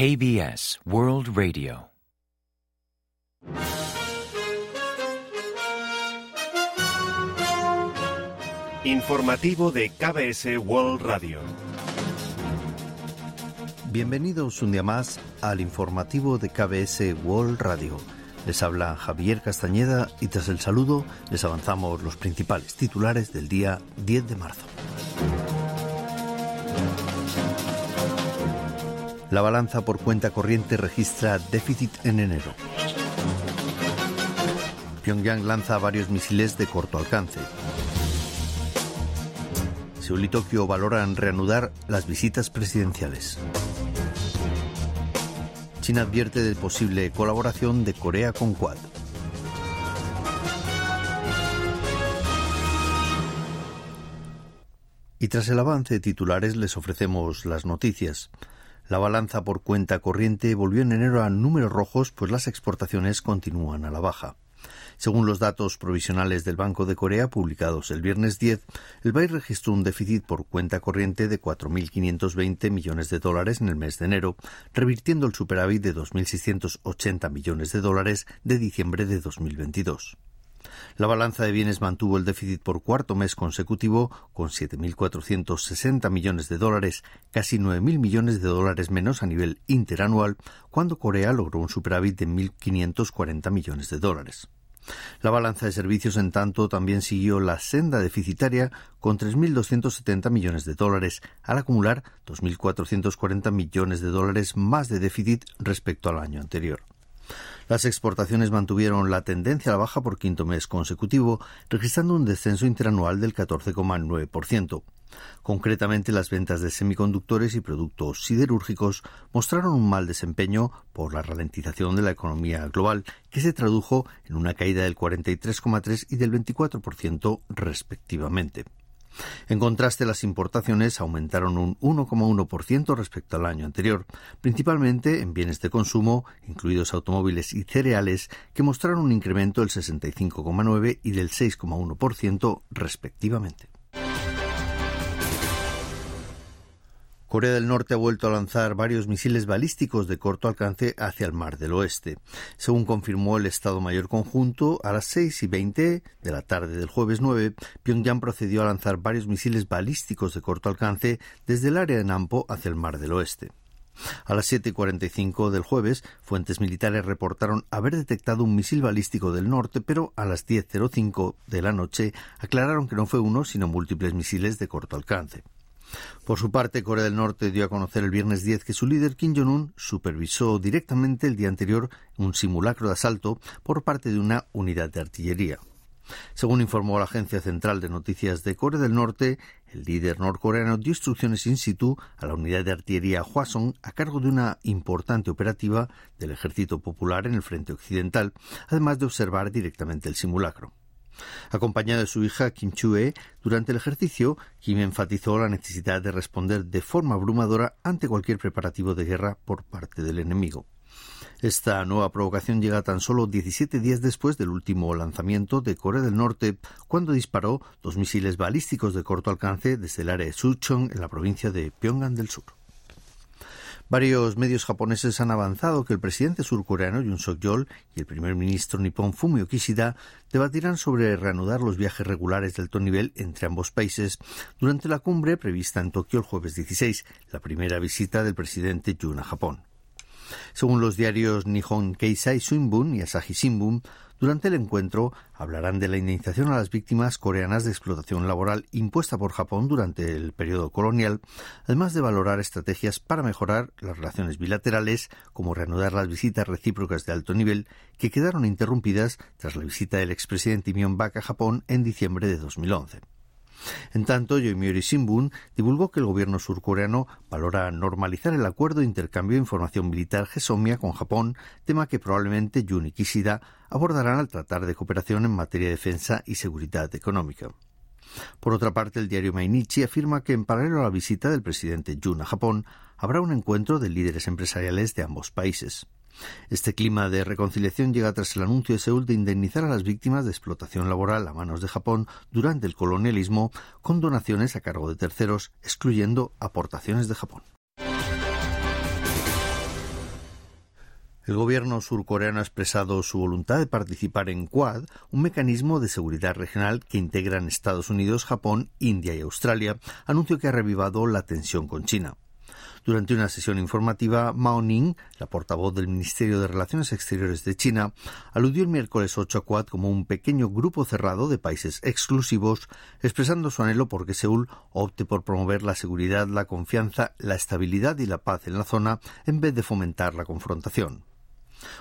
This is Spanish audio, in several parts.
KBS World Radio. Informativo de KBS World Radio. Bienvenidos un día más al informativo de KBS World Radio. Les habla Javier Castañeda y tras el saludo les avanzamos los principales titulares del día 10 de marzo. La balanza por cuenta corriente registra déficit en enero. Pyongyang lanza varios misiles de corto alcance. Seúl y Tokio valoran reanudar las visitas presidenciales. China advierte de posible colaboración de Corea con Quad. Y tras el avance titulares les ofrecemos las noticias. La balanza por cuenta corriente volvió en enero a números rojos, pues las exportaciones continúan a la baja. Según los datos provisionales del Banco de Corea publicados el viernes 10, el país registró un déficit por cuenta corriente de 4.520 millones de dólares en el mes de enero, revirtiendo el superávit de 2.680 millones de dólares de diciembre de 2022. La balanza de bienes mantuvo el déficit por cuarto mes consecutivo con 7.460 millones de dólares, casi 9.000 millones de dólares menos a nivel interanual, cuando Corea logró un superávit de 1.540 millones de dólares. La balanza de servicios, en tanto, también siguió la senda deficitaria con 3.270 millones de dólares, al acumular 2.440 millones de dólares más de déficit respecto al año anterior. Las exportaciones mantuvieron la tendencia a la baja por quinto mes consecutivo, registrando un descenso interanual del 14,9%. Concretamente, las ventas de semiconductores y productos siderúrgicos mostraron un mal desempeño por la ralentización de la economía global, que se tradujo en una caída del 43,3 y del 24% respectivamente. En contraste, las importaciones aumentaron un 1,1% respecto al año anterior, principalmente en bienes de consumo, incluidos automóviles y cereales, que mostraron un incremento del 65,9 y del 6,1% respectivamente. Corea del Norte ha vuelto a lanzar varios misiles balísticos de corto alcance hacia el Mar del Oeste. Según confirmó el Estado Mayor Conjunto, a las 6 y 20 de la tarde del jueves 9, Pyongyang procedió a lanzar varios misiles balísticos de corto alcance desde el área de Nampo hacia el Mar del Oeste. A las 7 y 45 del jueves, fuentes militares reportaron haber detectado un misil balístico del norte, pero a las 10.05 de la noche aclararon que no fue uno, sino múltiples misiles de corto alcance. Por su parte, Corea del Norte dio a conocer el viernes 10 que su líder Kim Jong-un supervisó directamente el día anterior un simulacro de asalto por parte de una unidad de artillería. Según informó la Agencia Central de Noticias de Corea del Norte, el líder norcoreano dio instrucciones in situ a la unidad de artillería Hwasong a cargo de una importante operativa del Ejército Popular en el frente occidental, además de observar directamente el simulacro. Acompañado de su hija Kim Chue, durante el ejercicio, Kim enfatizó la necesidad de responder de forma abrumadora ante cualquier preparativo de guerra por parte del enemigo. Esta nueva provocación llega tan solo 17 días después del último lanzamiento de Corea del Norte, cuando disparó dos misiles balísticos de corto alcance desde el área de Suchong en la provincia de Pyongan del Sur. Varios medios japoneses han avanzado que el presidente surcoreano Yoon Suk-yeol y el primer ministro nipón Fumio Kishida debatirán sobre reanudar los viajes regulares de alto nivel entre ambos países durante la cumbre prevista en Tokio el jueves 16, la primera visita del presidente Yoon a Japón. Según los diarios Nihon Keisai Shimbun y Asahi Shimbun, durante el encuentro hablarán de la indemnización a las víctimas coreanas de explotación laboral impuesta por Japón durante el periodo colonial, además de valorar estrategias para mejorar las relaciones bilaterales, como reanudar las visitas recíprocas de alto nivel que quedaron interrumpidas tras la visita del expresidente Myon-bak a Japón en diciembre de 2011. En tanto, Yomiuri Shimbun divulgó que el gobierno surcoreano valora normalizar el acuerdo de intercambio de información militar GESOMIA con Japón, tema que probablemente Jun y Kishida abordarán al tratar de cooperación en materia de defensa y seguridad económica. Por otra parte, el diario Mainichi afirma que en paralelo a la visita del presidente Jun a Japón, habrá un encuentro de líderes empresariales de ambos países. Este clima de reconciliación llega tras el anuncio de Seúl de indemnizar a las víctimas de explotación laboral a manos de Japón durante el colonialismo con donaciones a cargo de terceros, excluyendo aportaciones de Japón. El gobierno surcoreano ha expresado su voluntad de participar en Quad, un mecanismo de seguridad regional que integran Estados Unidos, Japón, India y Australia, anuncio que ha revivado la tensión con China. Durante una sesión informativa, Mao Ning, la portavoz del Ministerio de Relaciones Exteriores de China, aludió el miércoles 8 a Quad como un pequeño grupo cerrado de países exclusivos, expresando su anhelo por que Seúl opte por promover la seguridad, la confianza, la estabilidad y la paz en la zona en vez de fomentar la confrontación.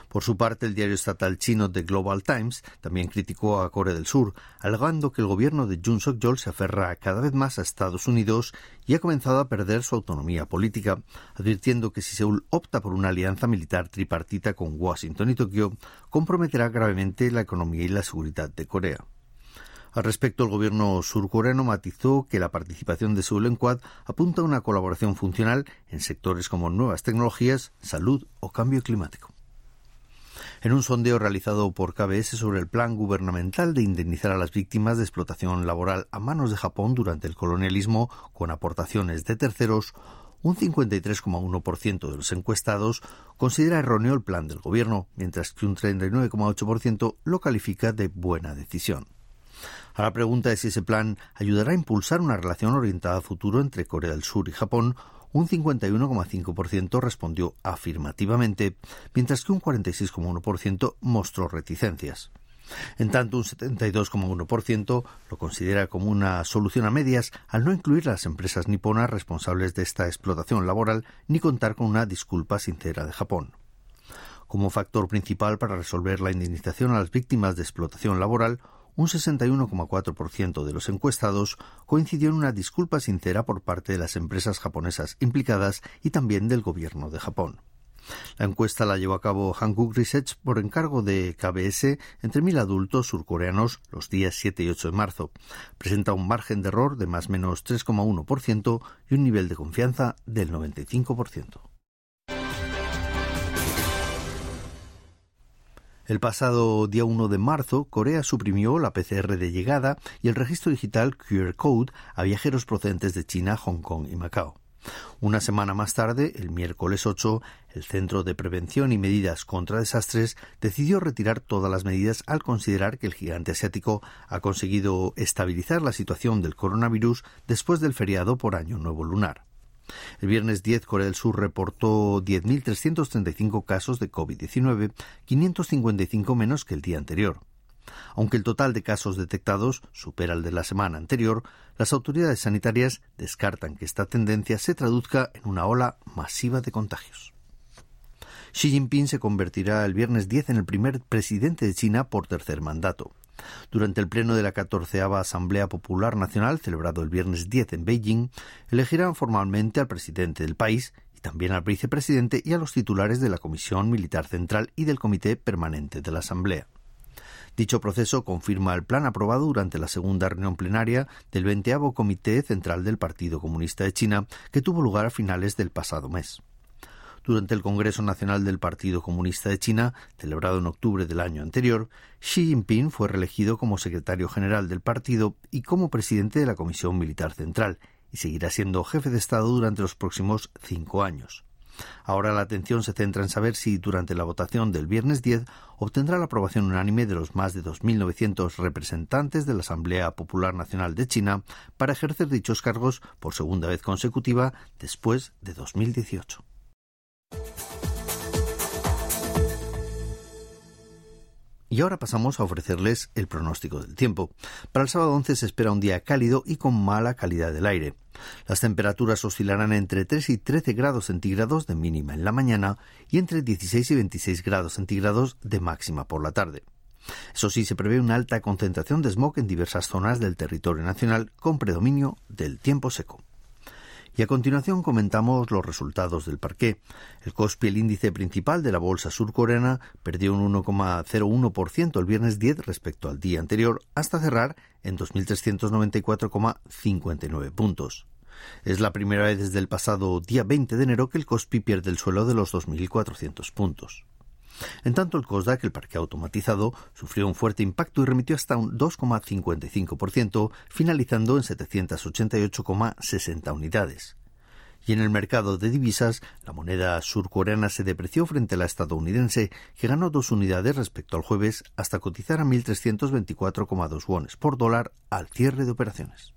Por su parte, el diario estatal chino The Global Times también criticó a Corea del Sur, alegando que el gobierno de Jun Suk-yeol se aferra cada vez más a Estados Unidos y ha comenzado a perder su autonomía política, advirtiendo que si Seúl opta por una alianza militar tripartita con Washington y Tokio, comprometerá gravemente la economía y la seguridad de Corea. Al respecto, el gobierno surcoreano matizó que la participación de Seúl en Quad apunta a una colaboración funcional en sectores como nuevas tecnologías, salud o cambio climático en un sondeo realizado por KBS sobre el plan gubernamental de indemnizar a las víctimas de explotación laboral a manos de Japón durante el colonialismo con aportaciones de terceros, un 53,1% de los encuestados considera erróneo el plan del gobierno, mientras que un 39,8% lo califica de buena decisión. A la pregunta de si ese plan ayudará a impulsar una relación orientada a futuro entre Corea del Sur y Japón, un 51,5% respondió afirmativamente, mientras que un 46,1% mostró reticencias. En tanto, un 72,1% lo considera como una solución a medias al no incluir las empresas niponas responsables de esta explotación laboral ni contar con una disculpa sincera de Japón. Como factor principal para resolver la indemnización a las víctimas de explotación laboral, un 61,4% de los encuestados coincidió en una disculpa sincera por parte de las empresas japonesas implicadas y también del gobierno de Japón. La encuesta la llevó a cabo Hankook Research por encargo de KBS entre mil adultos surcoreanos los días 7 y 8 de marzo. Presenta un margen de error de más o menos 3,1% y un nivel de confianza del 95%. El pasado día 1 de marzo, Corea suprimió la PCR de llegada y el registro digital QR Code a viajeros procedentes de China, Hong Kong y Macao. Una semana más tarde, el miércoles 8, el Centro de Prevención y Medidas contra Desastres decidió retirar todas las medidas al considerar que el gigante asiático ha conseguido estabilizar la situación del coronavirus después del feriado por Año Nuevo Lunar. El viernes 10, Corea del Sur reportó 10.335 casos de COVID-19, 555 menos que el día anterior. Aunque el total de casos detectados supera el de la semana anterior, las autoridades sanitarias descartan que esta tendencia se traduzca en una ola masiva de contagios. Xi Jinping se convertirá el viernes 10 en el primer presidente de China por tercer mandato. Durante el pleno de la 14 Asamblea Popular Nacional, celebrado el viernes 10 en Beijing, elegirán formalmente al presidente del país y también al vicepresidente y a los titulares de la Comisión Militar Central y del Comité Permanente de la Asamblea. Dicho proceso confirma el plan aprobado durante la segunda reunión plenaria del 20 Comité Central del Partido Comunista de China, que tuvo lugar a finales del pasado mes. Durante el Congreso Nacional del Partido Comunista de China, celebrado en octubre del año anterior, Xi Jinping fue reelegido como secretario general del partido y como presidente de la Comisión Militar Central, y seguirá siendo jefe de Estado durante los próximos cinco años. Ahora la atención se centra en saber si durante la votación del viernes 10 obtendrá la aprobación unánime de los más de 2.900 representantes de la Asamblea Popular Nacional de China para ejercer dichos cargos por segunda vez consecutiva después de 2018. Y ahora pasamos a ofrecerles el pronóstico del tiempo. Para el sábado 11 se espera un día cálido y con mala calidad del aire. Las temperaturas oscilarán entre 3 y 13 grados centígrados de mínima en la mañana y entre 16 y 26 grados centígrados de máxima por la tarde. Eso sí, se prevé una alta concentración de smog en diversas zonas del territorio nacional con predominio del tiempo seco. Y a continuación comentamos los resultados del parqué. El Kospi, el índice principal de la bolsa surcoreana, perdió un 1,01% el viernes 10 respecto al día anterior, hasta cerrar en 2.394,59 puntos. Es la primera vez desde el pasado día 20 de enero que el Kospi pierde el suelo de los 2.400 puntos. En tanto, el COSDAC, el parque automatizado, sufrió un fuerte impacto y remitió hasta un 2,55%, finalizando en 788,60 unidades. Y en el mercado de divisas, la moneda surcoreana se depreció frente a la estadounidense, que ganó dos unidades respecto al jueves hasta cotizar a 1.324,2 wones por dólar al cierre de operaciones.